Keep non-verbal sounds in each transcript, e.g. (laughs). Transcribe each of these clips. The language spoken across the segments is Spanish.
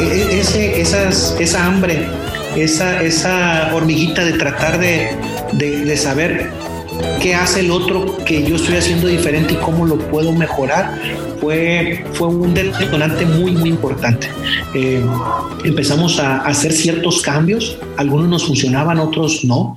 e, esas, esa hambre, esa, hormiguita de tratar de, saber qué hace el otro que yo estoy haciendo diferente y cómo lo puedo mejorar, fue, fue un detonante muy, muy importante. Eh, empezamos a hacer ciertos cambios, algunos nos funcionaban, otros no,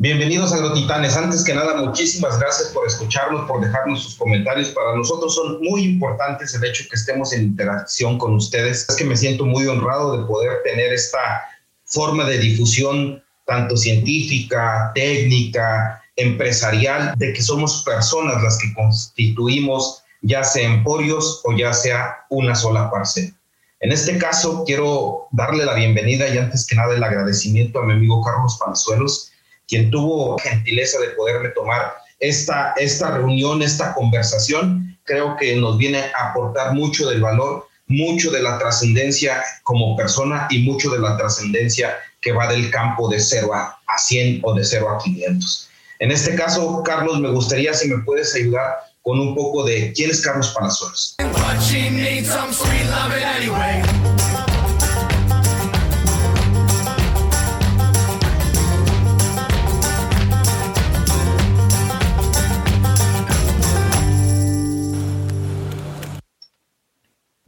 Bienvenidos a Agrotitanes. Antes que nada, muchísimas gracias por escucharnos, por dejarnos sus comentarios. Para nosotros son muy importantes el hecho que estemos en interacción con ustedes. Es que me siento muy honrado de poder tener esta forma de difusión, tanto científica, técnica, empresarial, de que somos personas las que constituimos ya sea emporios o ya sea una sola parcela. En este caso, quiero darle la bienvenida y antes que nada el agradecimiento a mi amigo Carlos Palazuelos, quien tuvo gentileza de poderme tomar esta, esta reunión, esta conversación, creo que nos viene a aportar mucho del valor, mucho de la trascendencia como persona y mucho de la trascendencia que va del campo de 0 a, a 100 o de 0 a 500. En este caso, Carlos, me gustaría si me puedes ayudar con un poco de quién es Carlos Palazuelos.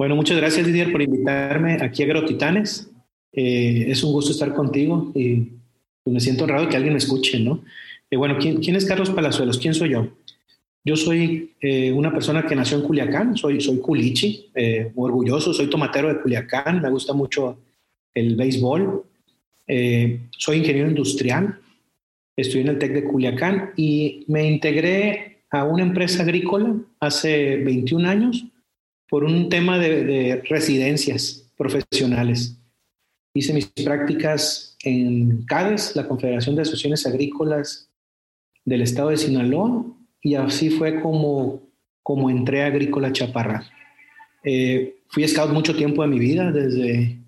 Bueno, muchas gracias Didier por invitarme aquí a Agrotitanes. Eh, es un gusto estar contigo y pues, me siento honrado que alguien me escuche, ¿no? Eh, bueno, ¿quién, ¿quién, es Carlos Palazuelos? ¿Quién soy yo? Yo soy eh, una persona que nació en Culiacán, soy, soy culichi, eh, orgulloso, soy tomatero de Culiacán, me gusta mucho el béisbol, soy ingeniero industrial, estoy en el TEC de Culiacán y me integré a una empresa agrícola hace 21 años por un tema de, residencias profesionales. Hice mis prácticas en CADES, la Confederación de Asociaciones Agrícolas del Estado de Sinaloa, y así fue como, como entré a Agrícola Chaparral. Eh, fui scout mucho tiempo de mi vida, desde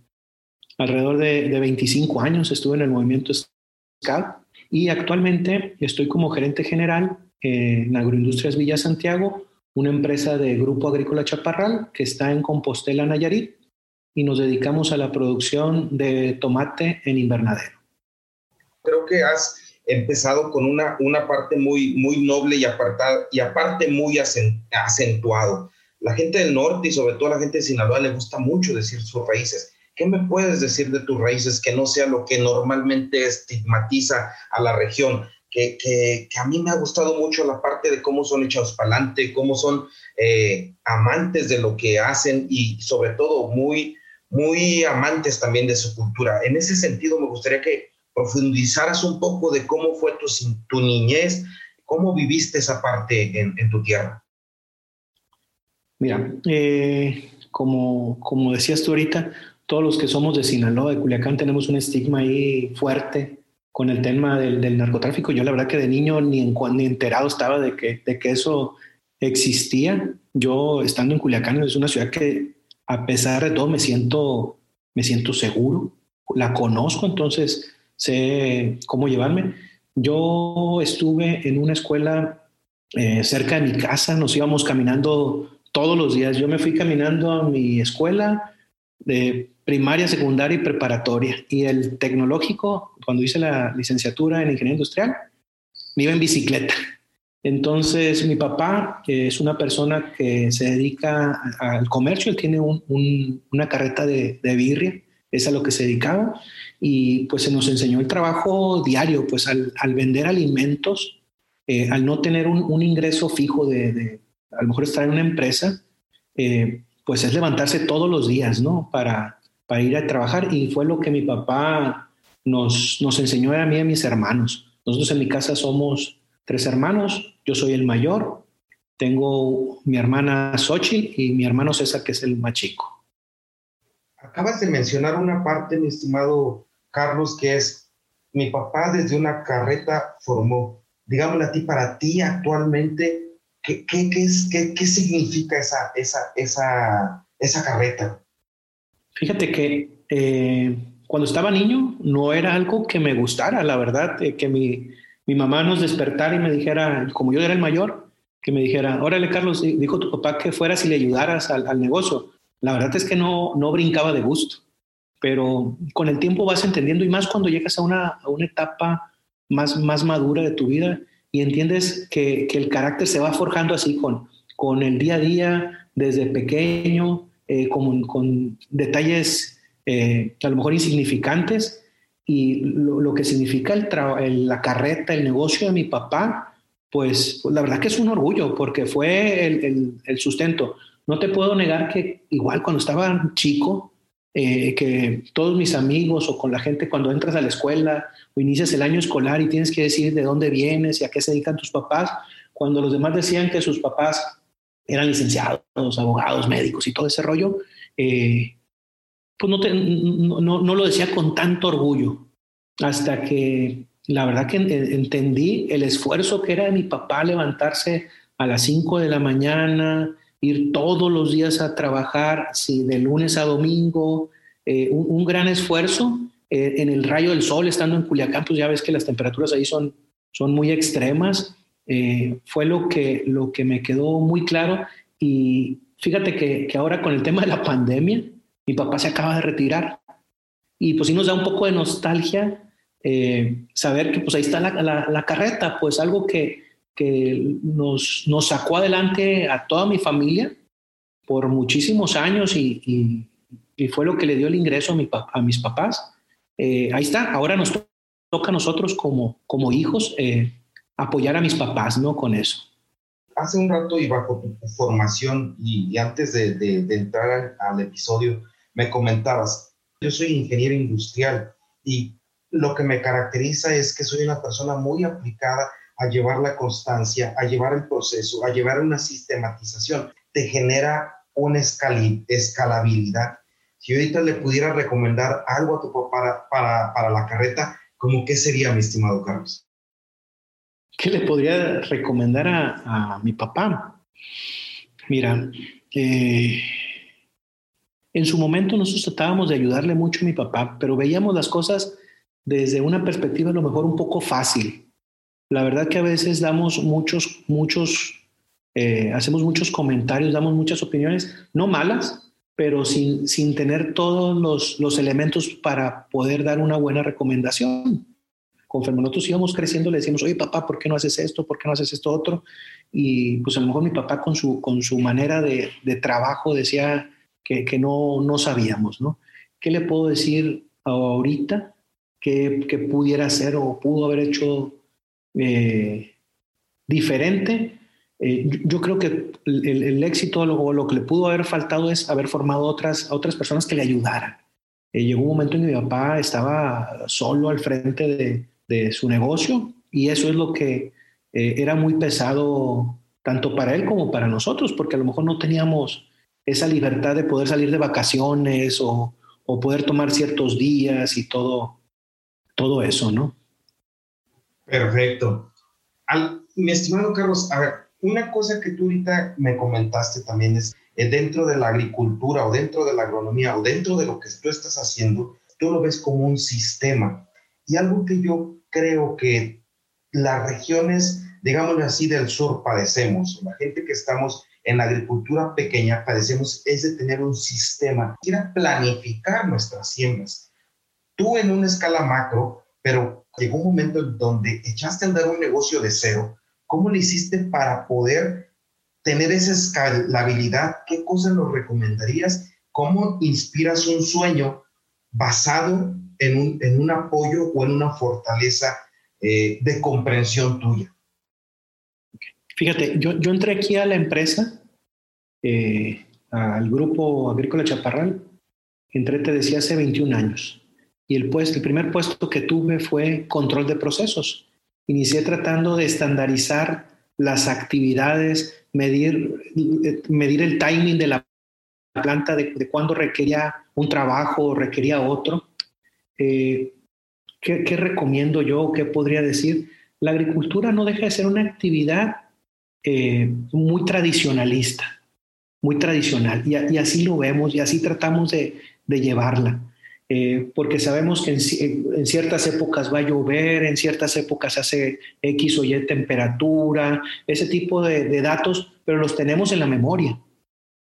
alrededor de, de 25 años estuve en el movimiento scout y actualmente estoy como gerente general en Agroindustrias Villa Santiago, una empresa de Grupo Agrícola Chaparral que está en Compostela, Nayarit, y nos dedicamos a la producción de tomate en invernadero. Creo que has empezado con una, una parte muy, muy noble y, apartada, y aparte muy acentuado. La gente del norte y sobre todo la gente de Sinaloa le gusta mucho decir sus raíces. ¿Qué me puedes decir de tus raíces que no sea lo que normalmente estigmatiza a la región? Que, a mí me ha gustado mucho la parte de cómo son echados para adelante, cómo son eh, amantes de lo que hacen y sobre todo muy, muy amantes también de su cultura. En ese sentido, me gustaría que profundizaras un poco de cómo fue tu, tu niñez, cómo viviste esa parte en, tu tierra. Mira, eh, como, como decías tú ahorita, todos los que somos de Sinaloa, de Culiacán, tenemos un estigma ahí fuerte con el tema del, narcotráfico. Yo la verdad que de niño ni, en, ni enterado estaba de que, de que eso existía. Yo estando en Culiacán es una ciudad que a pesar de todo me siento, me siento seguro, la conozco, entonces sé cómo llevarme. Yo estuve en una escuela eh, cerca de mi casa, nos íbamos caminando todos los días. Yo me fui caminando a mi escuela de primaria, secundaria y preparatoria. Y el tecnológico, cuando hice la licenciatura en ingeniería industrial, me iba en bicicleta. Entonces, mi papá es una persona que se dedica al comercio, él tiene una carreta de, de, birria, es a lo que se dedicaba, y pues se nos enseñó el trabajo diario, pues al, vender alimentos, eh, al no tener un, ingreso fijo de, a lo mejor estar en una empresa, eh, pues es levantarse todos los días, ¿no? Para, para ir a trabajar y fue lo que mi papá nos, nos enseñó a mí y a mis hermanos. Nosotros en mi casa somos tres hermanos, yo soy el mayor, tengo mi hermana Sochi y mi hermano César, que es el más chico. Acabas de mencionar una parte, mi estimado Carlos, que es mi papá desde una carreta formó. Digámosle a ti, para ti actualmente, ¿qué, qué, qué, es, qué significa esa, esa, esa, esa carreta? Fíjate que eh, cuando estaba niño no era algo que me gustara, la verdad, que mi, mi, mamá nos despertara y me dijera, como yo era el mayor, que me dijera, órale Carlos, dijo tu papá que fueras y le ayudaras al, al negocio. la verdad es que no, no brincaba de gusto, pero con el tiempo vas entendiendo y más cuando llegas a una, a una etapa más, más madura de tu vida y entiendes que, que, el carácter se va forjando así con, con el día a día, desde pequeño, eh, con, detalles eh, a lo mejor insignificantes y lo, que significa el, la carreta, el negocio de mi papá, pues, pues, la verdad que es un orgullo porque fue el, el, el sustento. No te puedo negar que igual cuando estaba chico, eh, que todos mis amigos o con la gente cuando entras a la escuela o inicias el año escolar y tienes que decir de dónde vienes y a qué se dedican tus papás, cuando los demás decían que sus papás eran licenciados, abogados, médicos y todo ese rollo, eh, pues no, lo decía con tanto orgullo, hasta que la verdad que entendí el esfuerzo que era de mi papá levantarse a las 5 de la mañana, ir todos los días a trabajar, sí, de lunes a domingo, eh, un, un, gran esfuerzo eh, en el rayo del sol, estando en Culiacán, pues ya ves que las temperaturas ahí son, son muy extremas. Eh, fue lo que, lo que me quedó muy claro. Y fíjate que, que, ahora con el tema de la pandemia, mi papá se acaba de retirar. Y pues sí nos da un poco de nostalgia eh, saber que pues ahí está la, la, carreta, pues algo que, que nos, nos sacó adelante a toda mi familia por muchísimos años y, y, fue lo que le dio el ingreso a, mi, a mis papás. Eh, ahí está, ahora nos toca a nosotros como, como hijos apoyar a mis papás, ¿no? Con eso. Hace un rato y bajo tu formación y, antes de, entrar al, episodio, me comentabas, yo soy ingeniero industrial y lo que me caracteriza es que soy una persona muy aplicada a llevar la constancia, a llevar el proceso, a llevar una sistematización, te genera una escalabilidad. Si ahorita le pudiera recomendar algo a tu papá para, para, para la carreta, ¿cómo qué sería, mi estimado Carlos? ¿Qué le podría recomendar a, mi papá? Mira, eh, en su momento nosotros tratábamos de ayudarle mucho a mi papá, pero veíamos las cosas desde una perspectiva a lo mejor un poco fácil. La verdad que a veces damos muchos, muchos, eh, hacemos muchos comentarios, damos muchas opiniones, no malas, pero sin, sin tener todos los, los, elementos para poder dar una buena recomendación. Conforme nosotros íbamos creciendo, le decimos, oye papá, ¿por qué no haces esto? ¿Por qué no haces esto otro? Y pues a lo mejor mi papá con su, con su manera de, de trabajo decía que, que, no, no sabíamos, ¿no? ¿Qué le puedo decir ahorita que, que pudiera hacer o pudo haber hecho eh, diferente. Eh, yo, creo que el, el éxito o lo, que le pudo haber faltado es haber formado otras, otras personas que le ayudaran. Eh, llegó un momento en que mi papá estaba solo al frente de, de su negocio y eso es lo que eh, era muy pesado tanto para él como para nosotros, porque a lo mejor no teníamos esa libertad de poder salir de vacaciones o, o poder tomar ciertos días y todo, todo eso, ¿no? Perfecto. Al, mi estimado Carlos, a una cosa que tú ahorita me comentaste también es, eh, dentro de la agricultura o dentro de la agronomía o dentro de lo que tú estás haciendo, tú lo ves como un sistema. Y algo que yo creo que las regiones, digámoslo así, del sur padecemos, la gente que estamos en la agricultura pequeña padecemos es de tener un sistema, quiera planificar nuestras siembras. Tú en una escala macro, pero llegó un momento en donde echaste a andar un negocio de cero. ¿Cómo le hiciste para poder tener esa escalabilidad? ¿Qué cosas nos recomendarías? ¿Cómo inspiras un sueño basado en un, en un apoyo o en una fortaleza eh, de comprensión tuya? Fíjate, yo, yo entré aquí a la empresa, eh, al grupo agrícola Chaparral, entré, te decía, hace 21 años y el, puesto, el primer puesto que tuve fue control de procesos. Inicié tratando de estandarizar las actividades, medir, medir el timing de la planta, de, de cuándo requería un trabajo o requería otro. Eh, ¿qué, ¿Qué recomiendo yo? ¿Qué podría decir? La agricultura no deja de ser una actividad eh, muy tradicionalista, muy tradicional, y, y, así lo vemos y así tratamos de, de llevarla eh, porque sabemos que en, en, ciertas épocas va a llover, en ciertas épocas hace X o Y temperatura, ese tipo de, de, datos, pero los tenemos en la memoria.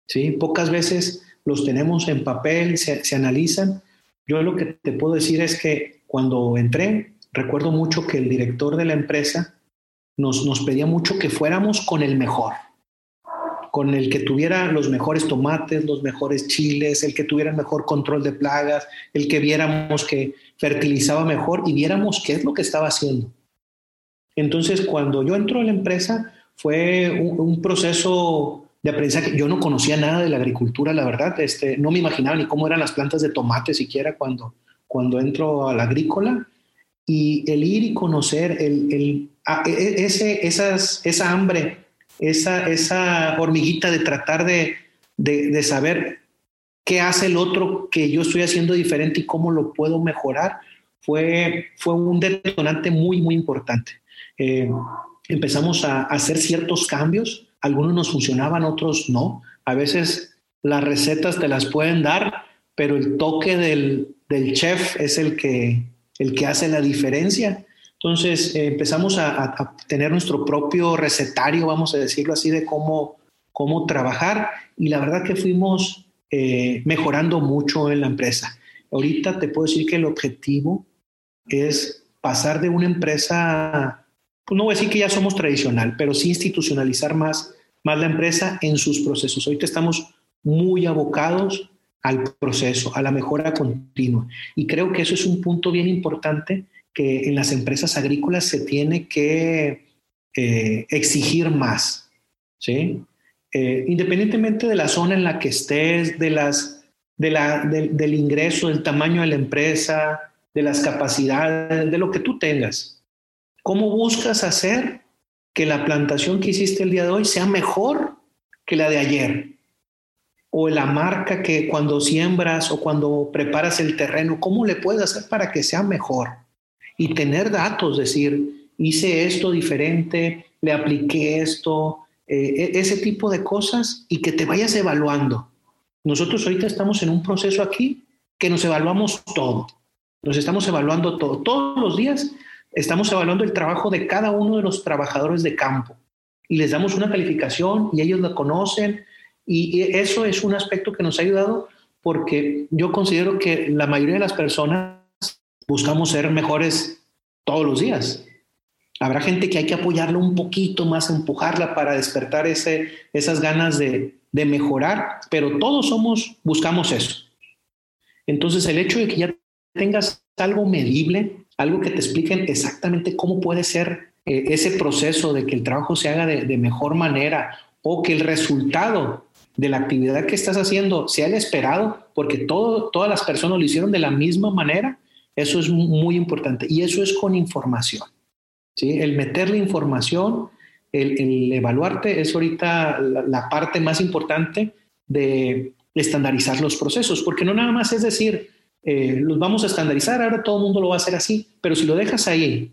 ¿sí? Pocas veces los tenemos en papel, se, se analizan. Yo lo que te puedo decir es que cuando entré, recuerdo mucho que el director de la empresa nos, nos pedía mucho que fuéramos con el mejor, con el que tuviera los mejores tomates, los mejores chiles, el que tuviera mejor control de plagas, el que viéramos que fertilizaba mejor y viéramos qué es lo que estaba haciendo. Entonces, cuando yo entro a la empresa, fue un, proceso de aprendizaje. Yo no conocía nada de la agricultura, la verdad. Este, no me imaginaba ni cómo eran las plantas de tomate siquiera cuando, cuando entro a la agrícola. Y el ir y conocer el, el e, e, ese, esas, esa hambre, esa, esa hormiguita de tratar de, de, de, saber qué hace el otro que yo estoy haciendo diferente y cómo lo puedo mejorar, fue, fue un detonante muy, muy importante. Eh, empezamos a hacer ciertos cambios, algunos nos funcionaban, otros no. A veces las recetas te las pueden dar, pero el toque del, del chef es el que, el que hace la diferencia. Entonces eh, empezamos a, tener nuestro propio recetario, vamos a decirlo así, de cómo, cómo trabajar y la verdad que fuimos eh, mejorando mucho en la empresa. Ahorita te puedo decir que el objetivo es pasar de una empresa no voy a decir que ya somos tradicional, pero sí institucionalizar más, más la empresa en sus procesos. Ahorita estamos muy abocados al proceso, a la mejora continua. Y creo que eso es un punto bien importante que en las empresas agrícolas se tiene que eh, exigir más. ¿sí? Eh, independientemente de la zona en la que estés, de las, de la, de, del ingreso, del tamaño de la empresa, de las capacidades, de lo que tú tengas. ¿Cómo buscas hacer que la plantación que hiciste el día de hoy sea mejor que la de ayer? O la marca que cuando siembras o cuando preparas el terreno, ¿cómo le puedes hacer para que sea mejor? Y tener datos, decir, hice esto diferente, le apliqué esto, eh, e-, ese tipo de cosas y que te vayas evaluando. Nosotros ahorita estamos en un proceso aquí que nos evaluamos todo. Nos estamos evaluando todo. Todos los días estamos evaluando el trabajo de cada uno de los trabajadores de campo y les damos una calificación y ellos la conocen y eso es un aspecto que nos ha ayudado porque yo considero que la mayoría de las personas buscamos ser mejores todos los días. Habrá gente que hay que apoyarla un poquito más, empujarla para despertar ese, esas ganas de, de mejorar, pero todos somos, buscamos eso. Entonces el hecho de que ya tengas algo medible, algo que te expliquen exactamente cómo puede ser eh, ese proceso de que el trabajo se haga de, mejor manera o que el resultado de la actividad que estás haciendo sea el esperado, porque todo, todas las personas lo hicieron de la misma manera, eso es muy importante. Y eso es con información. ¿sí? El meterle información, el, evaluarte es ahorita la, parte más importante de estandarizar los procesos, porque no nada más es decir, eh, los vamos a estandarizar, ahora todo el mundo lo va a hacer así, pero si lo dejas ahí,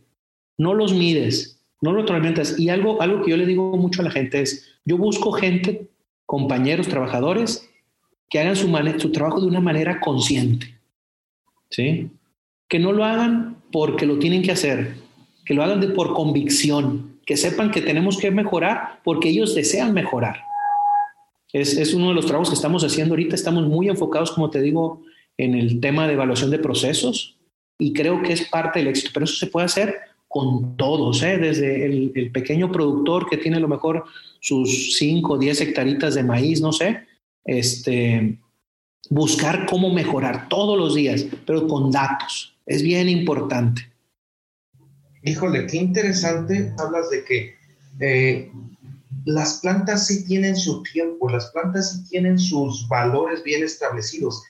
no los mides, no lo retroalimentas. Y algo, algo que yo le digo mucho a la gente es, yo busco gente, compañeros, trabajadores, que hagan su, su trabajo de una manera consciente, ¿sí? Que no lo hagan porque lo tienen que hacer, que lo hagan de, por convicción, que sepan que tenemos que mejorar porque ellos desean mejorar. Es, es uno de los trabajos que estamos haciendo ahorita, estamos muy enfocados, como te digo, en el tema de evaluación de procesos y creo que es parte del éxito, pero eso se puede hacer con todos, ¿eh? desde el, pequeño productor que tiene a lo mejor sus 5 o 10 hectaritas de maíz, no sé, este, buscar cómo mejorar todos los días, pero con datos. Es bien importante. Híjole, qué interesante. Hablas de que eh, las plantas sí tienen su tiempo, las plantas sí tienen sus valores bien establecidos.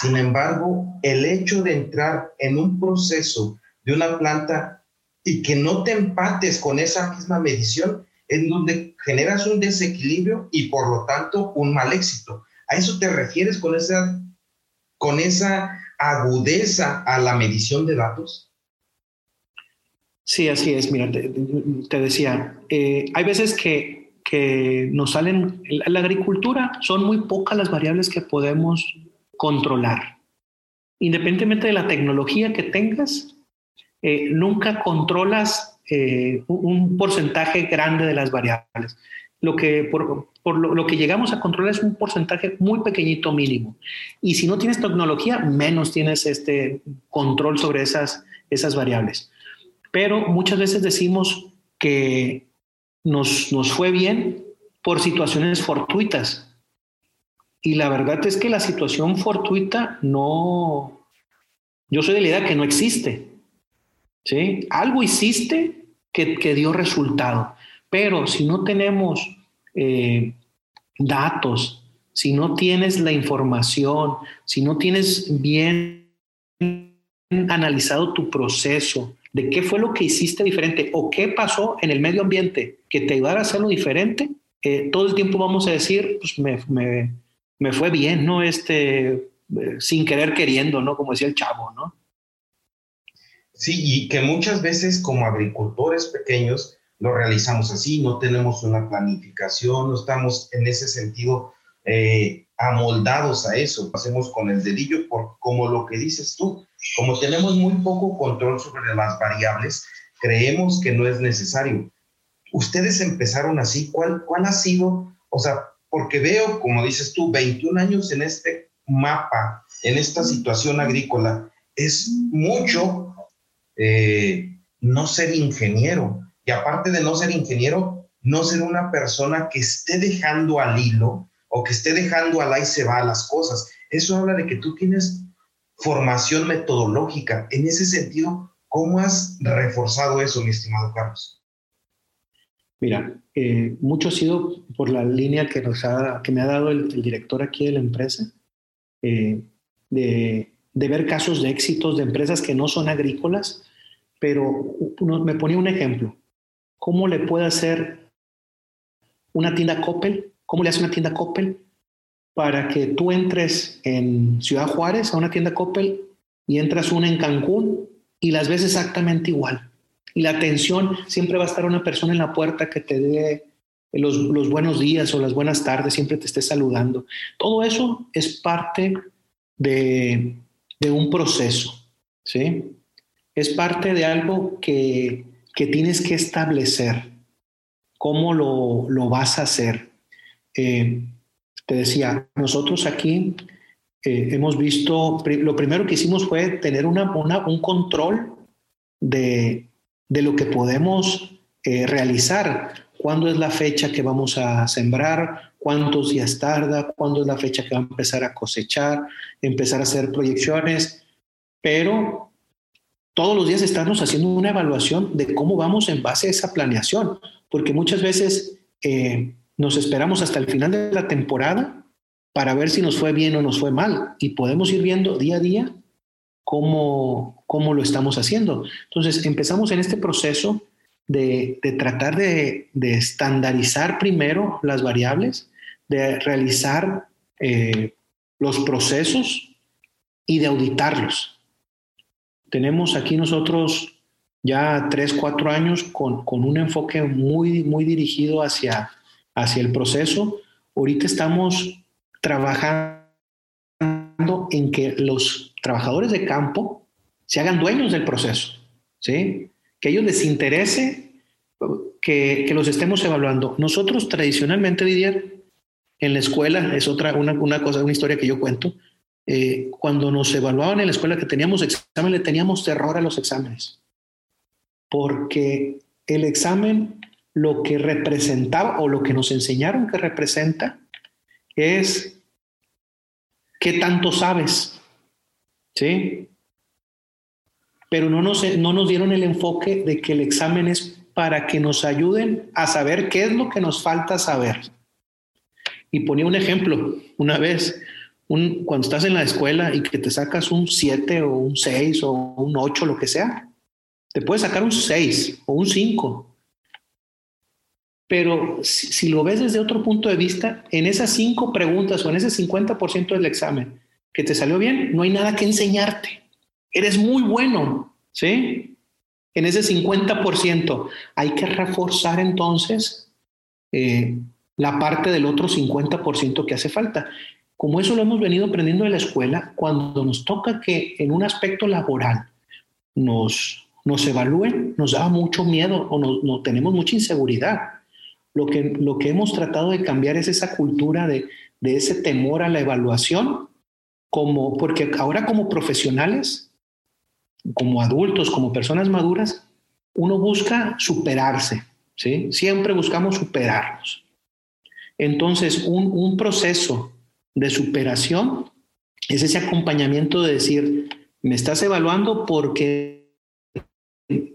Sin embargo, el hecho de entrar en un proceso de una planta y que no te empates con esa misma medición, en donde generas un desequilibrio y por lo tanto un mal éxito. ¿A eso te refieres con esa, con esa agudeza a la medición de datos? Sí, así es. Mira, te, decía, eh, hay veces que, que nos salen, en la agricultura son muy pocas las variables que podemos controlar. Independientemente de la tecnología que tengas, eh, nunca controlas eh, un porcentaje grande de las variables. lo que, por, lo, que llegamos a controlar es un porcentaje muy pequeñito mínimo. Y si no tienes tecnología, menos tienes este control sobre esas, esas variables. Pero muchas veces decimos que nos, nos fue bien por situaciones fortuitas. Y la verdad es que la situación fortuita no, yo soy de la idea que no existe. ¿sí? Algo hiciste que, que dio resultado. Pero si no tenemos eh, datos, si no tienes la información, si no tienes bien analizado tu proceso, de qué fue lo que hiciste diferente o qué pasó en el medio ambiente que te ayudara a hacerlo diferente, eh, todo el tiempo vamos a decir, pues me, me, fue bien, ¿no? Este, eh, sin querer queriendo, ¿no? Como decía el chavo, ¿no? Sí, y que muchas veces como agricultores pequeños lo realizamos así, no tenemos una planificación, no estamos en ese sentido eh, amoldados a eso, hacemos con el dedillo, por, como lo que dices tú, como tenemos muy poco control sobre las variables, creemos que no es necesario. Ustedes empezaron así, ¿cuál, cuál ha sido? O sea, porque veo, como dices tú, 21 años en este mapa, en esta situación agrícola, es mucho eh, no ser ingeniero. Y aparte de no ser ingeniero, no ser una persona que esté dejando al hilo o que esté dejando al ahí se va las cosas. Eso habla de que tú tienes formación metodológica. En ese sentido, ¿cómo has reforzado eso, mi estimado Carlos? Mira, eh, mucho ha sido por la línea que, nos ha, que me ha dado el, director aquí de la empresa, eh, de, ver casos de éxitos de empresas que no son agrícolas, pero me ponía un ejemplo. ¿Cómo le puede hacer una tienda Coppel? ¿Cómo le hace una tienda Coppel para que tú entres en Ciudad Juárez a una tienda Coppel y entras una en Cancún y las ves exactamente igual? Y la atención siempre va a estar una persona en la puerta que te dé los, los buenos días o las buenas tardes, siempre te esté saludando. Todo eso es parte de, de un proceso, ¿sí? Es parte de algo que que tienes que establecer cómo lo, vas a hacer. Eh, te decía, nosotros aquí eh, hemos visto, lo primero que hicimos fue tener una, un control de, lo que podemos eh, realizar. ¿Cuándo es la fecha que vamos a sembrar? ¿Cuántos días tarda? ¿Cuándo es la fecha que va a empezar a cosechar? Empezar a hacer proyecciones. Pero todos los días estamos haciendo una evaluación de cómo vamos en base a esa planeación, porque muchas veces eh, nos esperamos hasta el final de la temporada para ver si nos fue bien o nos fue mal y podemos ir viendo día a día cómo, cómo lo estamos haciendo. Entonces empezamos en este proceso de, tratar de, estandarizar primero las variables, de realizar eh, los procesos y de auditarlos. Tenemos aquí nosotros ya tres, cuatro años con, un enfoque muy, muy dirigido hacia, hacia el proceso. Ahorita estamos trabajando en que los trabajadores de campo se hagan dueños del proceso, ¿sí? Que a ellos les interese que, los estemos evaluando. Nosotros tradicionalmente, Didier, en la escuela, es otra, una, una cosa, una historia que yo cuento, eh, cuando nos evaluaban en la escuela que teníamos examen, le teníamos terror a los exámenes, porque el examen lo que representaba o lo que nos enseñaron que representa es qué tanto sabes, ¿sí? Pero no nos, no nos dieron el enfoque de que el examen es para que nos ayuden a saber qué es lo que nos falta saber. Y ponía un ejemplo una vez cuando estás en la escuela y que te sacas un 7 o un 6 o un 8, lo que sea, te puedes sacar un 6 o un 5. Pero si, lo ves desde otro punto de vista, en esas 5 preguntas o en ese 50% del examen que te salió bien, no hay nada que enseñarte. Eres muy bueno, ¿sí? En ese 50% hay que reforzar entonces eh, la parte del otro 50% que hace falta. Como eso lo hemos venido aprendiendo en la escuela, cuando nos toca que en un aspecto laboral nos, nos evalúen, nos da mucho miedo o no, tenemos mucha inseguridad, lo que, lo que hemos tratado de cambiar es esa cultura de, de ese temor a la evaluación, como, porque ahora como profesionales, como adultos, como personas maduras, uno busca superarse, ¿sí? Siempre buscamos superarnos. Entonces, un, un proceso de superación es ese acompañamiento de decir, me estás evaluando porque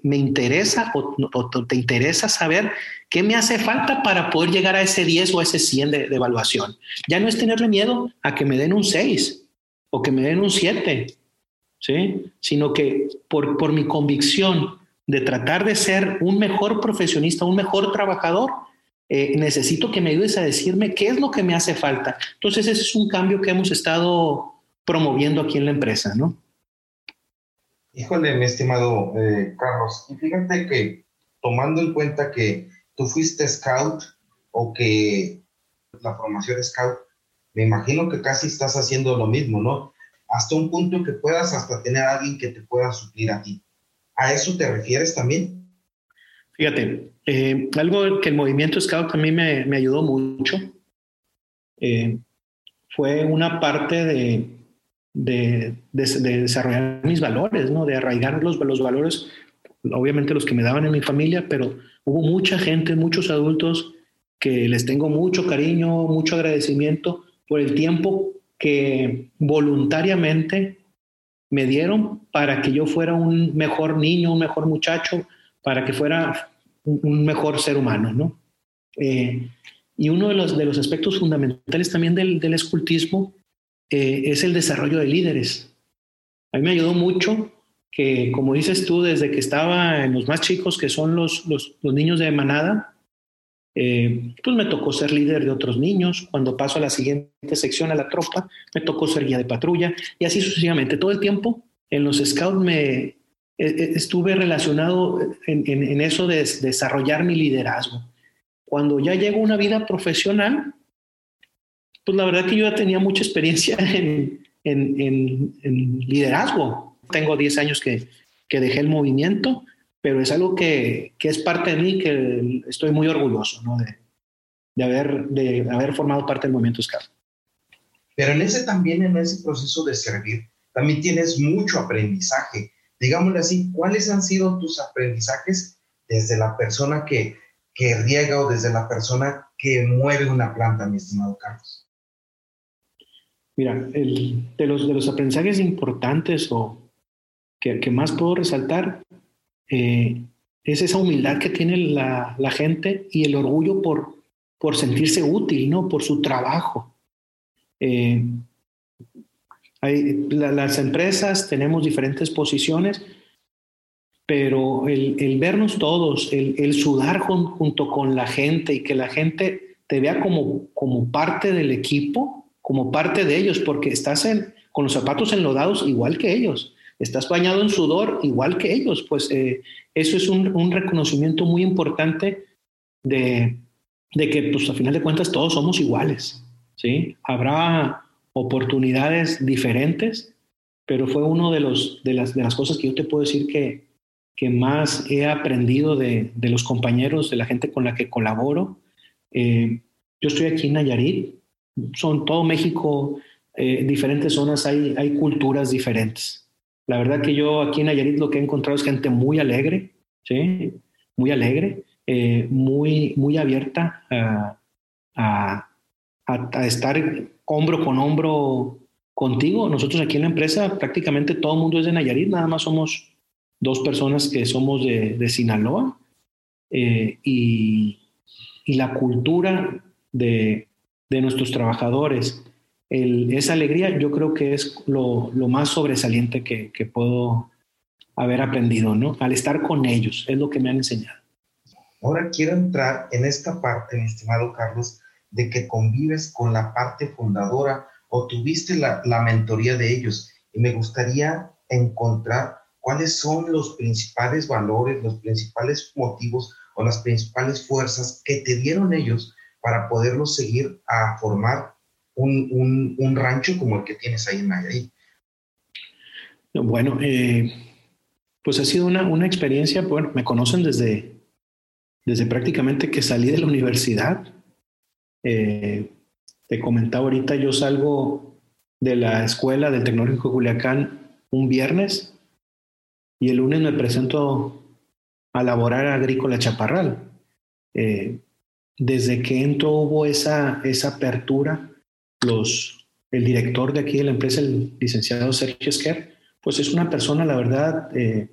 me interesa o, te interesa saber qué me hace falta para poder llegar a ese 10 o ese 100 de, evaluación. Ya no es tenerle miedo a que me den un 6 o que me den un 7, ¿sí? sino que por, por mi convicción de tratar de ser un mejor profesionista, un mejor trabajador, eh, necesito que me ayudes a decirme qué es lo que me hace falta. Entonces ese es un cambio que hemos estado promoviendo aquí en la empresa, ¿no? Híjole, mi estimado eh, Carlos, y fíjate que tomando en cuenta que tú fuiste scout o que la formación scout, me imagino que casi estás haciendo lo mismo, ¿no? Hasta un punto que puedas hasta tener a alguien que te pueda suplir a ti. ¿A eso te refieres también? Fíjate, eh, algo que el movimiento Scout a mí me, me ayudó mucho eh, fue una parte de, de, desarrollar mis valores, ¿no? de arraigar los, los valores, obviamente los que me daban en mi familia, pero hubo mucha gente, muchos adultos que les tengo mucho cariño, mucho agradecimiento por el tiempo que voluntariamente me dieron para que yo fuera un mejor niño, un mejor muchacho, para que fuera un, mejor ser humano, ¿no? Eh, y uno de los, de los aspectos fundamentales también del, del escultismo eh, es el desarrollo de líderes. A mí me ayudó mucho que, como dices tú, desde que estaba en los más chicos, que son los, los, niños de manada, eh, pues me tocó ser líder de otros niños. Cuando paso a la siguiente sección, a la tropa, me tocó ser guía de patrulla y así sucesivamente. Todo el tiempo en los scouts me e, e, estuve relacionado en, en, eso de desarrollar mi liderazgo. Cuando ya llego a una vida profesional, pues la verdad que yo ya tenía mucha experiencia (laughs) en, liderazgo. Tengo 10 años que, dejé el movimiento, pero es algo que, es parte de mí que estoy muy orgulloso de, haber, de haber formado parte del movimiento SCAR. Pero en ese también, en ese proceso de servir, también tienes mucho aprendizaje. Digámosle así, ¿cuáles han sido tus aprendizajes desde la persona que, que riega o desde la persona que mueve una planta, mi estimado Carlos? Mira, de, los, de los aprendizajes importantes o que, más puedo resaltar eh, es esa humildad que tiene la, gente y el orgullo por, por sentirse útil, ¿no? Por su trabajo. Eh, las empresas tenemos diferentes posiciones, pero el, vernos todos, el, sudar junto con la gente y que la gente te vea como, como parte del equipo, como parte de ellos, porque estás con los zapatos enlodados igual que ellos, estás bañado en sudor igual que ellos, pues eh, eso es un, reconocimiento muy importante de, de, que, pues a final de cuentas, todos somos iguales, ¿sí? Habrá oportunidades diferentes, pero fue una de, los, de, las, de las cosas que yo te puedo decir que, que más he aprendido de, de los compañeros, de la gente con la que colaboro. Eh, yo estoy aquí en Nayarit, son todo México, eh, diferentes zonas, hay, hay culturas diferentes. La verdad que yo aquí en Nayarit lo que he encontrado es gente muy alegre, ¿sí? Muy alegre, eh, muy, muy abierta a, a, estar hombro con hombro contigo. Nosotros aquí en la empresa prácticamente todo el mundo es de Nayarit, nada más somos dos personas que somos de, de Sinaloa. Eh, y, y la cultura de, de nuestros trabajadores. Esa alegría yo creo que es lo, más sobresaliente que, puedo haber aprendido, ¿no? Al estar con ellos, es lo que me han enseñado. Ahora quiero entrar en esta parte, mi estimado Carlos, de que convives con la parte fundadora o tuviste la, la mentoría de ellos. Y me gustaría encontrar cuáles son los principales valores, los principales motivos o las principales fuerzas que te dieron ellos para poderlos seguir a formar un, un, rancho como el que tienes ahí en Nayarit? Bueno, eh, pues ha sido una, una, experiencia, bueno, me conocen desde, desde prácticamente que salí de la universidad. Eh, te comentaba ahorita, yo salgo de la escuela del Tecnológico de Culiacán un viernes y el lunes me presento a laborar agrícola Chaparral. Eh, desde que entró hubo esa, esa apertura, los, el director de aquí de la empresa, el licenciado Sergio Esquer, pues es una persona, la verdad, eh,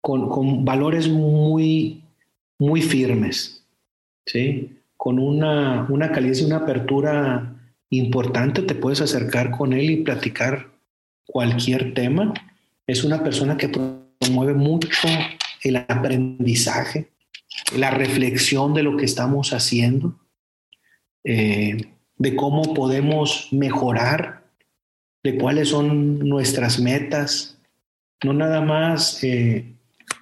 con, con, valores muy, muy firmes, ¿sí? Con una, una calidez y una apertura importante, te puedes acercar con él y platicar cualquier tema. Es una persona que promueve mucho el aprendizaje, la reflexión de lo que estamos haciendo, eh, de cómo podemos mejorar, de cuáles son nuestras metas. No nada más eh,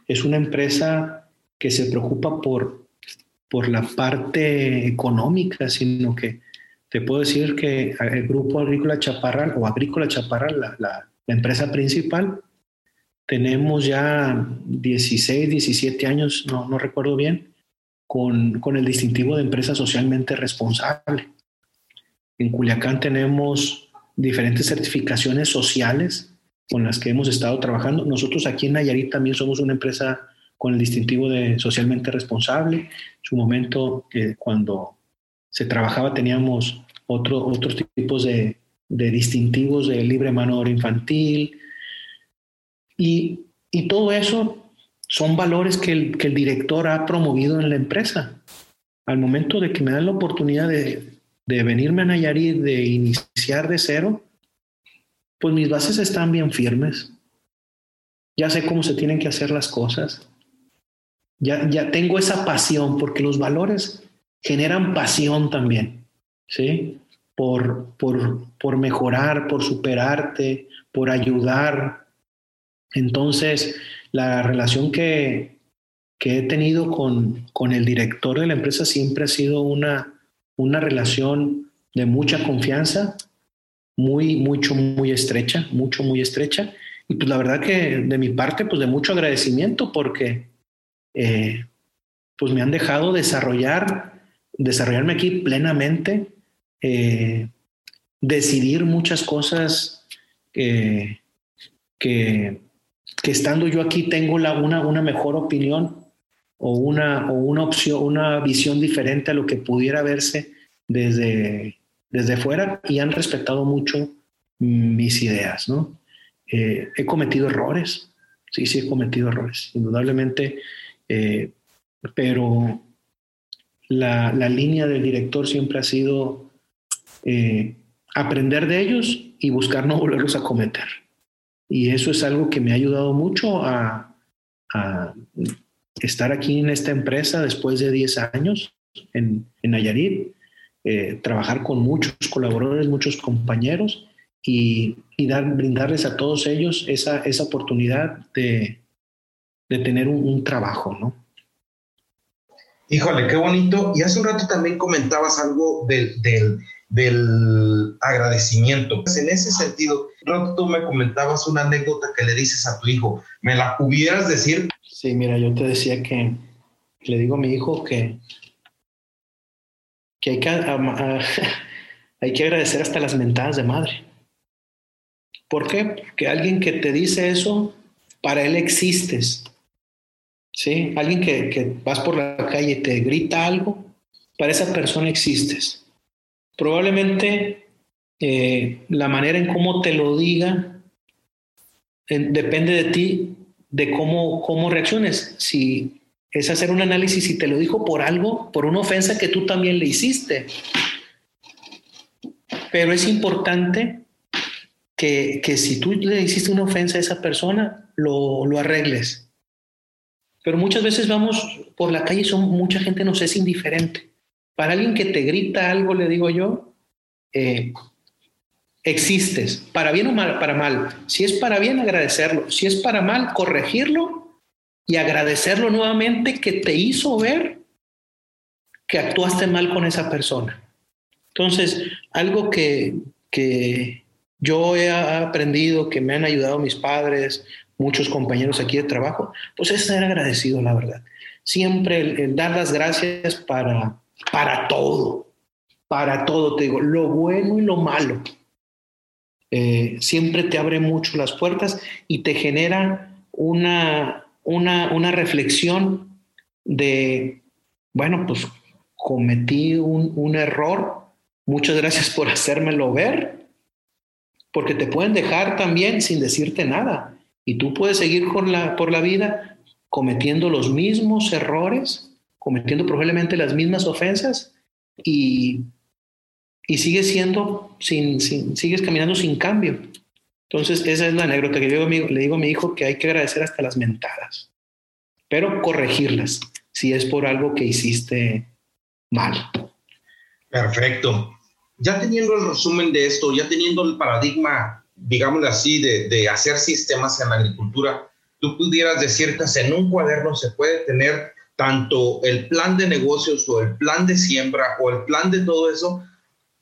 es una empresa que se preocupa por, por la parte económica, sino que te puedo decir que el Grupo Agrícola Chaparral o Agrícola Chaparral, la, la empresa principal, tenemos ya 16, 17 años, no, no recuerdo bien, con, con, el distintivo de empresa socialmente responsable. En Culiacán tenemos diferentes certificaciones sociales con las que hemos estado trabajando. Nosotros aquí en Nayarit también somos una empresa con el distintivo de socialmente responsable. En su momento, eh, cuando se trabajaba, teníamos otro, otros tipos de, distintivos de libre mano de obra infantil, y, todo eso son valores que el, que el, director ha promovido en la empresa. Al momento de que me dan la oportunidad de, de venirme a Nayarit, de iniciar de cero, pues mis bases están bien firmes. Ya sé cómo se tienen que hacer las cosas. Ya, ya tengo esa pasión, porque los valores generan pasión también, ¿sí? Por, por, por mejorar, por superarte, por ayudar, entonces, la relación que, que he tenido con, con, el director de la empresa siempre ha sido una, una relación de mucha confianza, muy, mucho, muy estrecha, mucho, muy estrecha. Y pues la verdad que de mi parte, pues de mucho agradecimiento porque eh, pues me han dejado desarrollar, desarrollarme aquí plenamente, eh, decidir muchas cosas que, que estando yo aquí tengo una, una mejor opinión o una, o una opción, una visión diferente a lo que pudiera verse desde, desde fuera y han respetado mucho mis ideas, ¿no? Eh, he cometido errores, sí, sí he cometido errores, indudablemente, eh, pero la, la, línea del director siempre ha sido eh, aprender de ellos y buscar no volverlos a cometer. Y eso es algo que me ha ayudado mucho a, estar aquí en esta empresa después de 10 años en, en Nayarit, eh, trabajar con muchos colaboradores, muchos compañeros y, dar, brindarles a todos ellos esa, esa oportunidad de, de tener un, trabajo, ¿no? Híjole, qué bonito. Y hace un rato también comentabas algo del, del, del agradecimiento. Pues en ese sentido, tú me comentabas una anécdota que le dices a tu hijo. ¿Me la pudieras decir? Sí, mira, yo te decía que le digo a mi hijo que, que hay que, (laughs) hay que agradecer hasta las mentadas de madre. ¿Por qué? Porque alguien que te dice eso, para él existes. ¿Sí? Alguien que, que vas por la calle y te grita algo, para esa persona existes. Probablemente eh, la manera en cómo te lo diga depende de ti, de cómo, cómo reacciones. Si es hacer un análisis y te lo dijo por algo, por una ofensa que tú también le hiciste. Pero es importante que, que si tú le hiciste una ofensa a esa persona, lo, lo arregles. Pero muchas veces vamos por la calle y son, mucha gente nos es indiferente. Para alguien que te grita algo, le digo yo, eh, existes, para bien o para mal. Si es para bien, agradecerlo. Si es para mal, corregirlo y agradecerlo nuevamente que te hizo ver que actuaste mal con esa persona. Entonces, algo que, que yo he aprendido, que me han ayudado mis padres, muchos compañeros aquí de trabajo, pues es ser agradecido, la verdad. siempre el, dar las gracias para, para todo, para todo, te digo, lo bueno y lo malo. Eh, siempre te abre mucho las puertas y te genera una, una, una reflexión de, bueno, pues cometí un, un error, muchas gracias por hacérmelo ver, porque te pueden dejar también sin decirte nada. Y tú puedes seguir con la, por la vida cometiendo los mismos errores, cometiendo probablemente las mismas ofensas y, y sigues siendo, sin, sin, sigues caminando sin cambio. Entonces, esa es la anécdota que yo le digo a mi hijo que hay que agradecer hasta las mentadas, pero corregirlas si es por algo que hiciste mal. Perfecto. Ya teniendo el resumen de esto, ya teniendo el paradigma, digámoslo así, de, de hacer sistemas en la agricultura, tú pudieras decir que en un cuaderno se puede tener tanto el plan de negocios o el plan de siembra o el plan de todo eso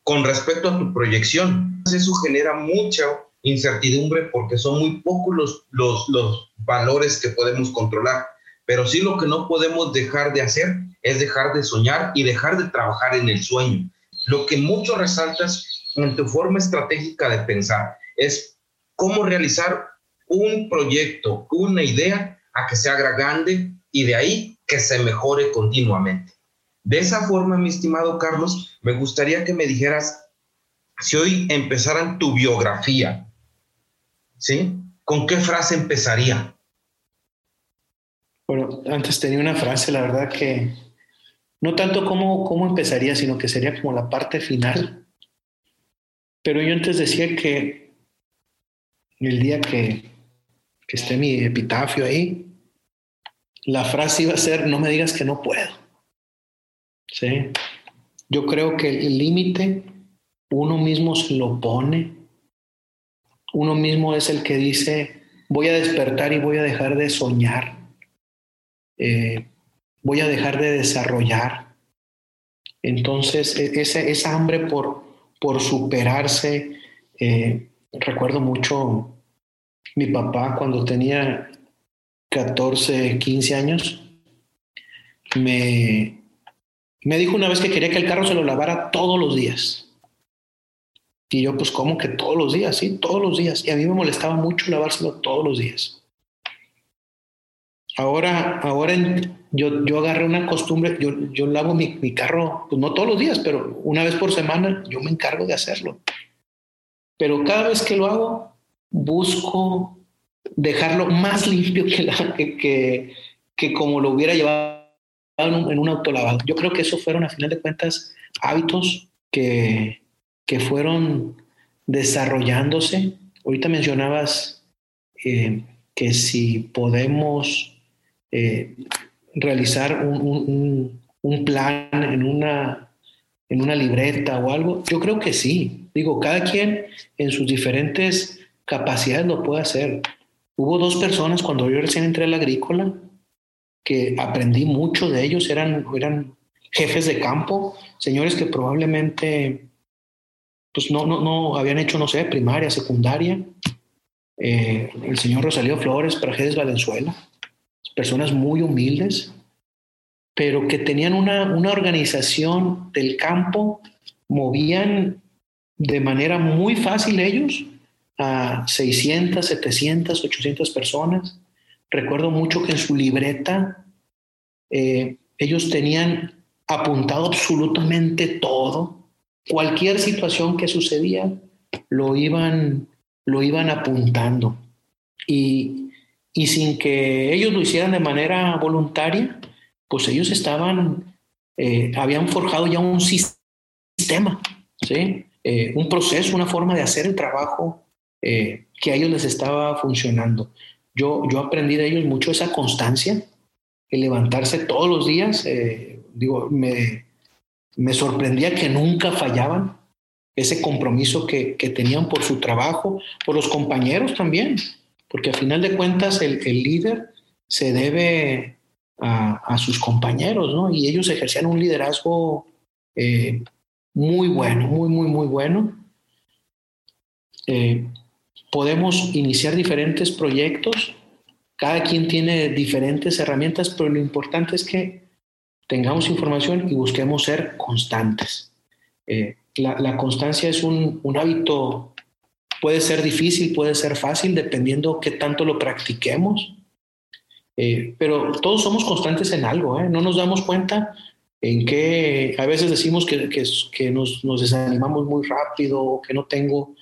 con respecto a tu proyección. Eso genera mucha incertidumbre porque son muy pocos los, los, los valores que podemos controlar. Pero sí lo que no podemos dejar de hacer es dejar de soñar y dejar de trabajar en el sueño. Lo que mucho resaltas en tu forma estratégica de pensar es cómo realizar un proyecto, una idea a que se haga grande y de ahí que se mejore continuamente. De esa forma, mi estimado Carlos, me gustaría que me dijeras, si hoy empezaran tu biografía, ¿sí? ¿Con qué frase empezaría? Bueno, antes tenía una frase, la verdad que no tanto cómo, cómo empezaría, sino que sería como la parte final. Pero yo antes decía que el día que, que esté mi epitafio ahí, la frase iba a ser, no me digas que no puedo. ¿Sí? Yo creo que el límite uno mismo se lo pone. Uno mismo es el que dice, voy a despertar y voy a dejar de soñar. Eh, voy a dejar de desarrollar. Entonces, e, esa, hambre por, por superarse, eh, recuerdo mucho mi papá cuando tenía 14, 15 años, me, me dijo una vez que quería que el carro se lo lavara todos los días. Y yo, pues, ¿cómo que todos los días? Sí, todos los días. Y a mí me molestaba mucho lavárselo todos los días. Ahora, ahora yo, yo agarré una costumbre, yo, yo lavo mi, mi, carro, pues no todos los días, pero una vez por semana yo me encargo de hacerlo. Pero cada vez que lo hago, busco dejarlo más limpio que, la, que, que, como lo hubiera llevado en un, en un autolavado. Yo creo que eso fueron, a final de cuentas, hábitos que, que fueron desarrollándose. Ahorita mencionabas eh, que si podemos eh, realizar un, plan en una, en una libreta o algo? Yo creo que sí. Digo, cada quien en sus diferentes capacidades lo puede hacer. Hubo dos personas cuando yo recién entré a la agrícola que aprendí mucho de ellos, eran, eran jefes de campo, señores que probablemente pues no, no, no habían hecho, no sé, primaria, secundaria. Eh, el señor Rosalío Flores, Prajedes Valenzuela, personas muy humildes, pero que tenían una, una organización del campo, movían de manera muy fácil ellos a 600, 700, 800 personas. Recuerdo mucho que en su libreta eh, ellos tenían apuntado absolutamente todo, cualquier situación que sucedía, lo iban, lo iban apuntando. Y y sin que ellos lo hicieran de manera voluntaria, pues ellos estaban, eh, habían forjado ya un sistema, ¿sí? Eh, un proceso, una forma de hacer el trabajo que a ellos les estaba funcionando. Yo, yo aprendí de ellos mucho esa constancia, el levantarse todos los días. digo, me, me sorprendía que nunca fallaban, ese compromiso que, que tenían por su trabajo, por los compañeros también porque a final de cuentas el, líder se debe a, sus compañeros, ¿no? Y ellos ejercían un liderazgo eh, muy bueno, muy, muy, muy bueno. Eh, podemos iniciar diferentes proyectos. cada quien tiene diferentes herramientas, pero lo importante es que tengamos información y busquemos ser constantes. Eh, la, constancia es un, hábito, puede ser difícil, puede ser fácil, dependiendo qué tanto lo practiquemos, eh, pero todos somos constantes en algo, ¿eh? no nos damos cuenta en que a veces decimos que, que, nos, nos, desanimamos muy rápido, que no tengo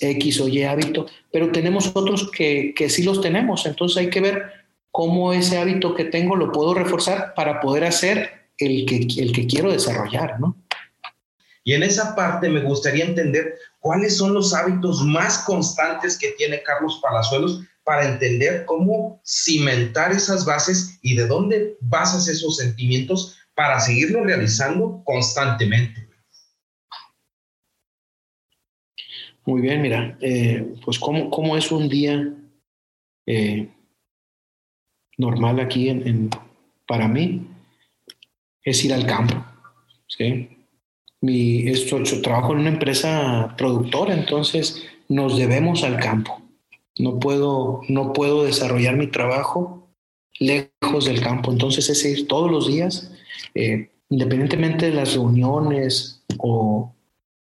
X o Y hábito, pero tenemos otros que, que sí los tenemos, entonces hay que ver cómo ese hábito que tengo lo puedo reforzar para poder hacer el que, el que quiero desarrollar, ¿no? Y en esa parte me gustaría entender cuáles son los hábitos más constantes que tiene Carlos Palazuelos para entender cómo cimentar esas bases y de dónde basas esos sentimientos para seguirlo realizando constantemente. Muy bien, mira, eh, pues cómo, cómo, es un día eh, normal aquí en, para mí, es ir al campo. ¿sí? mi, esto, trabajo en una empresa productora, entonces nos debemos al campo. No puedo, no puedo desarrollar mi trabajo lejos del campo. Entonces es ir todos los días, eh, independientemente de las reuniones o,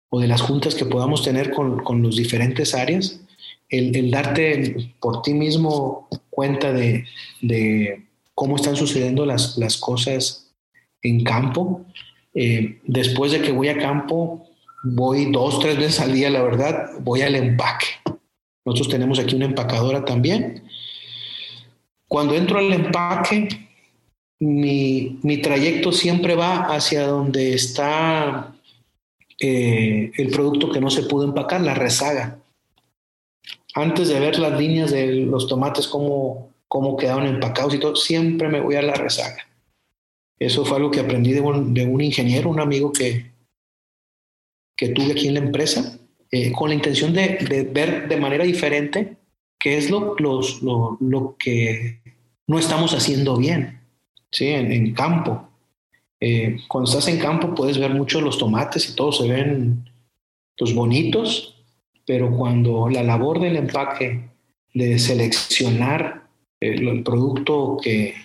o, de las juntas que podamos tener con, con los diferentes áreas, el, el, darte por ti mismo cuenta de, de cómo están sucediendo las, las cosas en campo, eh, después de que voy a campo, voy dos, tres veces al día, la verdad, voy al empaque. Nosotros tenemos aquí una empacadora también. Cuando entro al empaque, mi, trayecto siempre va hacia donde está eh, el producto que no se pudo empacar, la rezaga. Antes de ver las líneas de los tomates, cómo, cómo quedaron empacados y todo, siempre me voy a la rezaga. Eso fue algo que aprendí de un, ingeniero, un amigo que, que tuve aquí en la empresa, eh, con la intención de, ver de manera diferente qué es lo, lo, que no estamos haciendo bien ¿sí? en, campo. Eh, cuando estás en campo puedes ver mucho los tomates y todos se ven pues, bonitos, pero cuando la labor del empaque, de seleccionar eh, el producto que,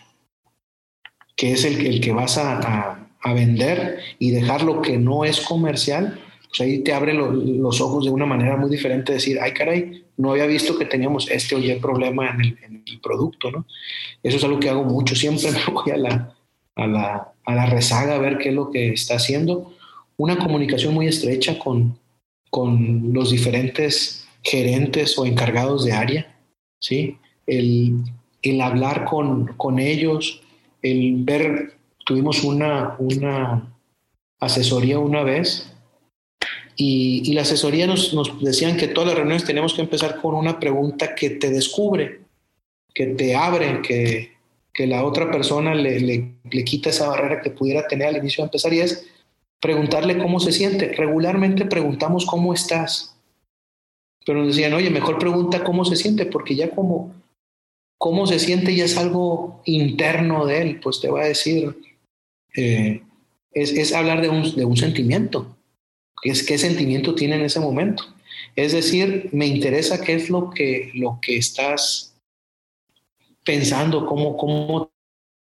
que es el, el que vas a, a, vender y dejar lo que no es comercial, pues ahí te abre los ojos de una manera muy diferente, decir, ay caray, no había visto que teníamos este o el problema en el, en el, producto, ¿no? Eso es algo que hago mucho, siempre (laughs) me voy a la, a la, a la rezaga a ver qué es lo que está haciendo. Una comunicación muy estrecha con, con los diferentes gerentes o encargados de área, ¿sí? El, el hablar con, con ellos, el ver, tuvimos una, una asesoría una vez y, la asesoría nos, decían que todas las reuniones tenemos que empezar con una pregunta que te descubre, que te abre, que, la otra persona le, le, quita esa barrera que pudiera tener al inicio de empezar y es preguntarle cómo se siente. Regularmente preguntamos cómo estás, pero nos decían, oye, mejor pregunta cómo se siente, porque ya como cómo se siente ya es algo interno de él, pues te va a decir, eh, es, hablar de un, de un sentimiento, es qué sentimiento tiene en ese momento. Es decir, me interesa qué es lo que, lo que estás pensando, cómo, cómo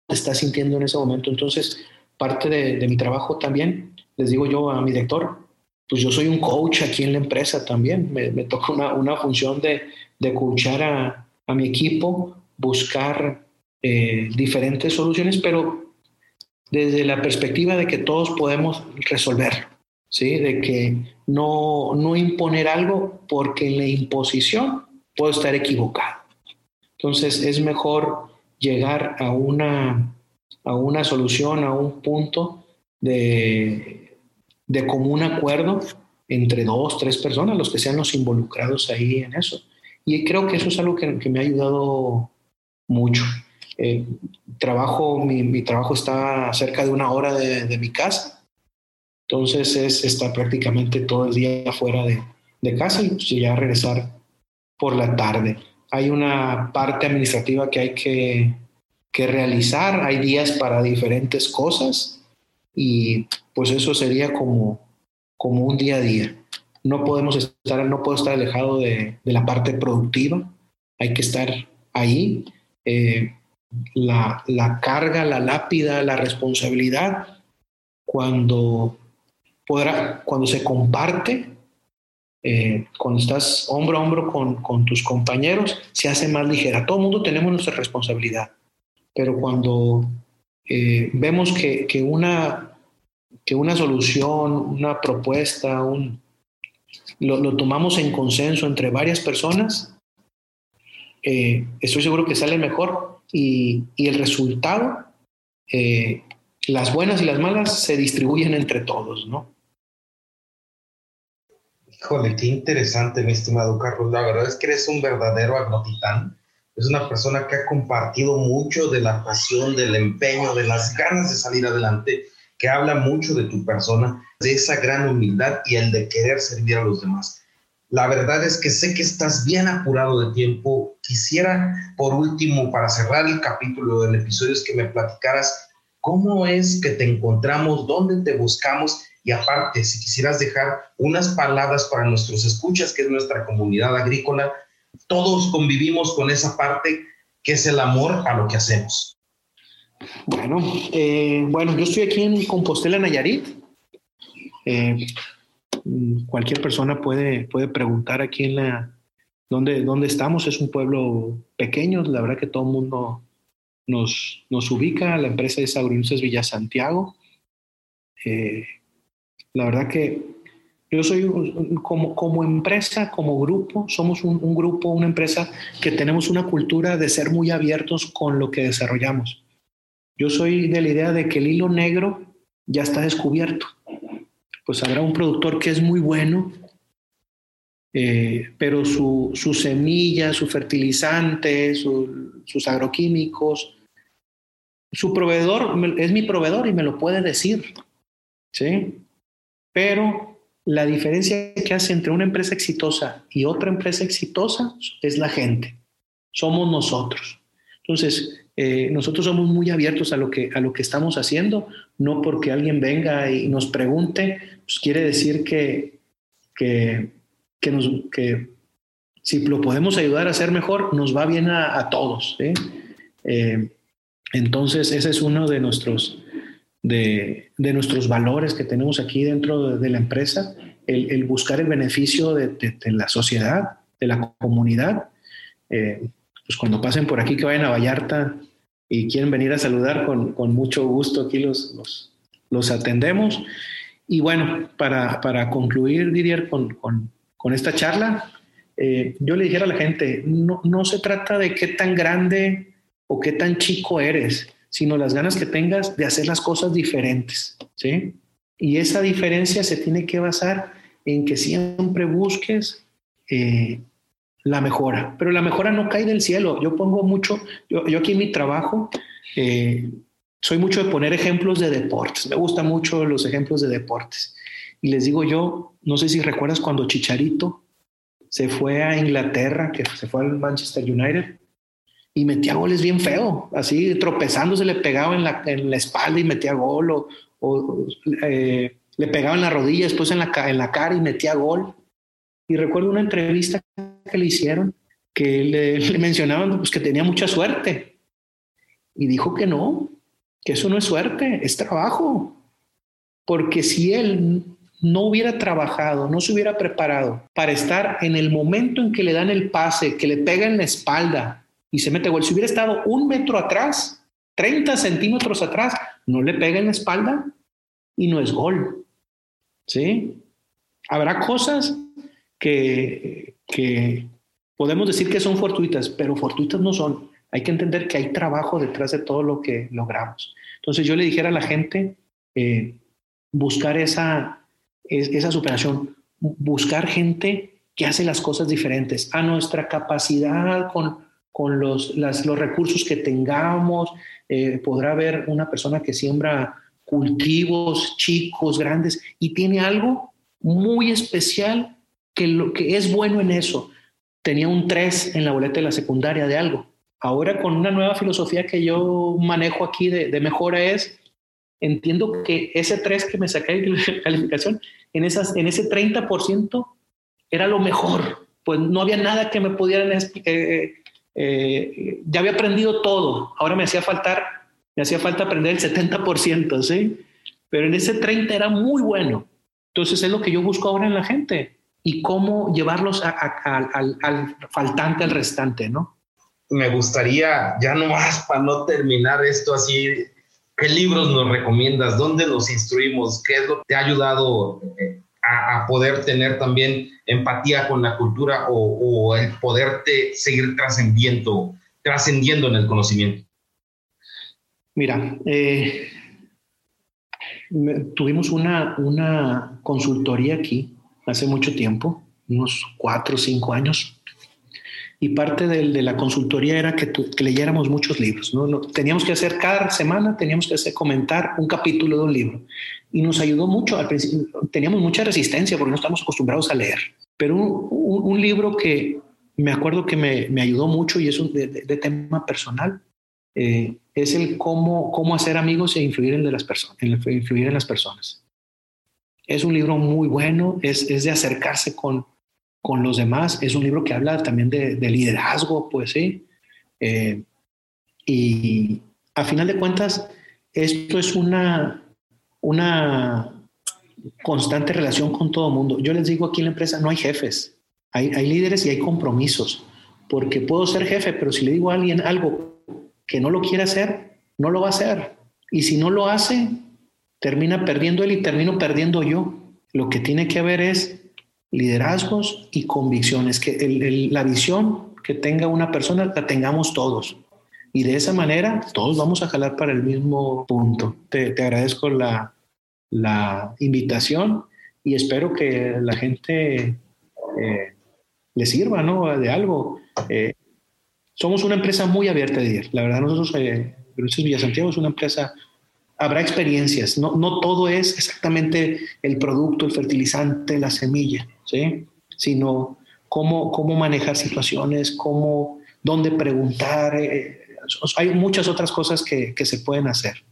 te estás sintiendo en ese momento. Entonces, parte de, mi trabajo también, les digo yo a mi director, pues yo soy un coach aquí en la empresa también, me, toca una, una función de, de coachar a, a mi equipo buscar eh, diferentes soluciones, pero desde la perspectiva de que todos podemos resolverlo, ¿sí? De que no, no imponer algo porque en la imposición puedo estar equivocado. Entonces es mejor llegar a una, a una solución, a un punto de, de común acuerdo entre dos, tres personas, los que sean los involucrados ahí en eso. Y creo que eso es algo que, me ha ayudado mucho. Eh, trabajo, mi, trabajo está cerca de una hora de, mi casa, entonces es estar prácticamente todo el día fuera de, casa y pues, ya regresar por la tarde. Hay una parte administrativa que hay que, que realizar, hay días para diferentes cosas y pues eso sería como, como un día a día no podemos estar, no puedo estar alejado de, la parte productiva, hay que estar ahí eh, la, carga, la lápida, la responsabilidad, cuando, podrá, cuando se comparte, eh, cuando estás hombro a hombro con, tus compañeros, se hace más ligera. Todo el mundo tenemos nuestra responsabilidad, pero cuando eh, vemos que, una, que una solución, una propuesta, un, lo, tomamos en consenso entre varias personas, eh, estoy seguro que sale mejor y, el resultado, eh, las buenas y las malas, se distribuyen entre todos, ¿no? Híjole, qué interesante, mi estimado Carlos. La verdad es que eres un verdadero agrotitán. Es una persona que ha compartido mucho de la pasión, del empeño, de las ganas de salir adelante que habla mucho de tu persona, de esa gran humildad y el de querer servir a los demás. La verdad es que sé que estás bien apurado de tiempo. Quisiera, por último, para cerrar el capítulo del episodio, es que me platicaras cómo es que te encontramos, dónde te buscamos y aparte, si quisieras dejar unas palabras para nuestros escuchas, que es nuestra comunidad agrícola, todos convivimos con esa parte que es el amor a lo que hacemos. Bueno, eh, bueno, yo estoy aquí en Compostela, Nayarit. Eh, cualquier persona puede, puede preguntar aquí en la dónde, dónde estamos. Es un pueblo pequeño, la verdad que todo el mundo nos, nos ubica. La empresa es Agroindustrias Villa Santiago. Eh, la verdad que yo soy como, como empresa, como grupo, somos un, un grupo, una empresa que tenemos una cultura de ser muy abiertos con lo que desarrollamos. Yo soy de la idea de que el hilo negro ya está descubierto. Pues habrá un productor que es muy bueno, eh, pero su, semilla, su fertilizante, sus agroquímicos, su proveedor es mi proveedor y me lo puede decir. ¿sí? Pero la diferencia que hace entre una empresa exitosa y otra empresa exitosa es la gente. Somos nosotros. Entonces, eh, nosotros somos muy abiertos a lo, que, a lo que estamos haciendo, no porque alguien venga y nos pregunte, pues quiere decir que, que, que, nos, que si lo podemos ayudar a hacer mejor, nos va bien a, todos. Eh, entonces, ese es uno de nuestros, de, de, nuestros valores que tenemos aquí dentro de, la empresa, el, el, buscar el beneficio de, de, la sociedad, de la comunidad. Eh, pues cuando pasen por aquí, que vayan a Vallarta y quieren venir a saludar, con, con mucho gusto aquí los, los, los, atendemos. Y bueno, para, para concluir, Didier, con, con, con esta charla, eh, yo le dijera a la gente, no, no se trata de qué tan grande o qué tan chico eres, sino las ganas que tengas de hacer las cosas diferentes, ¿sí? Y esa diferencia se tiene que basar en que siempre busques eh, la mejora, pero la mejora no cae del cielo. Yo pongo mucho, yo, aquí en mi trabajo, eh, soy mucho de poner ejemplos de deportes, me gustan mucho los ejemplos de deportes. Y les digo yo, no sé si recuerdas cuando Chicharito se fue a Inglaterra, que se fue al Manchester United, y metía goles bien feo, así tropezándose le pegaba en la, en la espalda y metía gol, o, eh, le pegaba en la rodilla, después en la, en la cara y metía gol. Y recuerdo una entrevista que le hicieron que le, mencionaban pues, que tenía mucha suerte. Y dijo que no, que eso no es suerte, es trabajo. Porque si él no hubiera trabajado, no se hubiera preparado para estar en el momento en que le dan el pase, que le pega en la espalda y se mete gol, si hubiera estado un metro atrás, 30 centímetros atrás, no le pega en la espalda y no es gol. ¿Sí? Habrá cosas que, que podemos decir que son fortuitas, pero fortuitas no son. Hay que entender que hay trabajo detrás de todo lo que logramos. Entonces yo le dijera a la gente, eh, buscar esa, esa superación, buscar gente que hace las cosas diferentes a nuestra capacidad con, con los, las, los recursos que tengamos. Eh, podrá haber una persona que siembra cultivos chicos, grandes, y tiene algo muy especial que lo que es bueno en eso. Tenía un 3 en la boleta de la secundaria de algo. Ahora con una nueva filosofía que yo manejo aquí de, mejora es, entiendo que ese 3 que me saqué de calificación, en, esas, en ese 30% era lo mejor. Pues no había nada que me pudieran eh, eh, ya había aprendido todo, ahora me hacía faltar, me hacía falta aprender el 70%, ¿sí? Pero en ese 30 era muy bueno. Entonces es lo que yo busco ahora en la gente y cómo llevarlos al, al faltante, al restante, ¿no? Me gustaría, ya no más para no terminar esto así, ¿qué libros nos recomiendas? ¿Dónde los instruimos? ¿Qué es lo que te ha ayudado eh, a, poder tener también empatía con la cultura o, el poderte seguir trascendiendo, trascendiendo en el conocimiento? Mira, eh, tuvimos una, una consultoría aquí hace mucho tiempo, unos cuatro o cinco años, y parte de, la consultoría era que, leyéramos muchos libros. Teníamos que hacer cada semana, teníamos que comentar un capítulo de un libro y nos ayudó mucho. Al principio teníamos mucha resistencia porque no estamos acostumbrados a leer, pero un, libro que me acuerdo que me, me ayudó mucho y es un de, tema personal, eh, es el cómo, cómo hacer amigos e influir en, de las personas, influir en las personas. Es un libro muy bueno, es, es de acercarse con, con los demás, es un libro que habla también de, de liderazgo, pues sí. Eh, y a final de cuentas, esto es una, una constante relación con todo el mundo. Yo les digo aquí en la empresa, no hay jefes, hay, líderes y hay compromisos, porque puedo ser jefe, pero si le digo a alguien algo que no lo quiere hacer, no lo va a hacer. Y si no lo hace, termina perdiendo él y termino perdiendo yo. Lo que tiene que haber es liderazgos y convicciones, que la visión que tenga una persona la tengamos todos. Y de esa manera todos vamos a jalar para el mismo punto. Te, te agradezco la, la invitación y espero que la gente eh, le sirva ¿no? de algo. Eh, somos una empresa muy abierta, de La verdad, nosotros, eh, Villa Santiago es una empresa, habrá experiencias, no, no todo es exactamente el producto, el fertilizante, la semilla, ¿sí? sino cómo, cómo manejar situaciones, cómo, dónde preguntar. Eh, hay muchas otras cosas que, que se pueden hacer.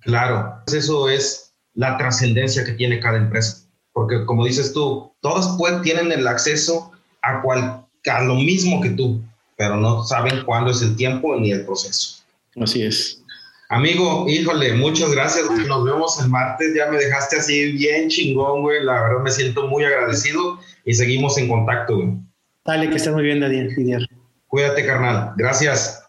Claro, eso es la trascendencia que tiene cada empresa. Porque como dices tú, todos pueden, tienen el acceso a, cual, a lo mismo que tú, pero no saben cuándo es el tiempo ni el proceso. Así es. Amigo, híjole, muchas gracias. Nos vemos el martes. Ya me dejaste así bien chingón, güey. La verdad me siento muy agradecido y seguimos en contacto, güey. Dale, que estés muy bien, Daniel. Cuídate, carnal. Gracias.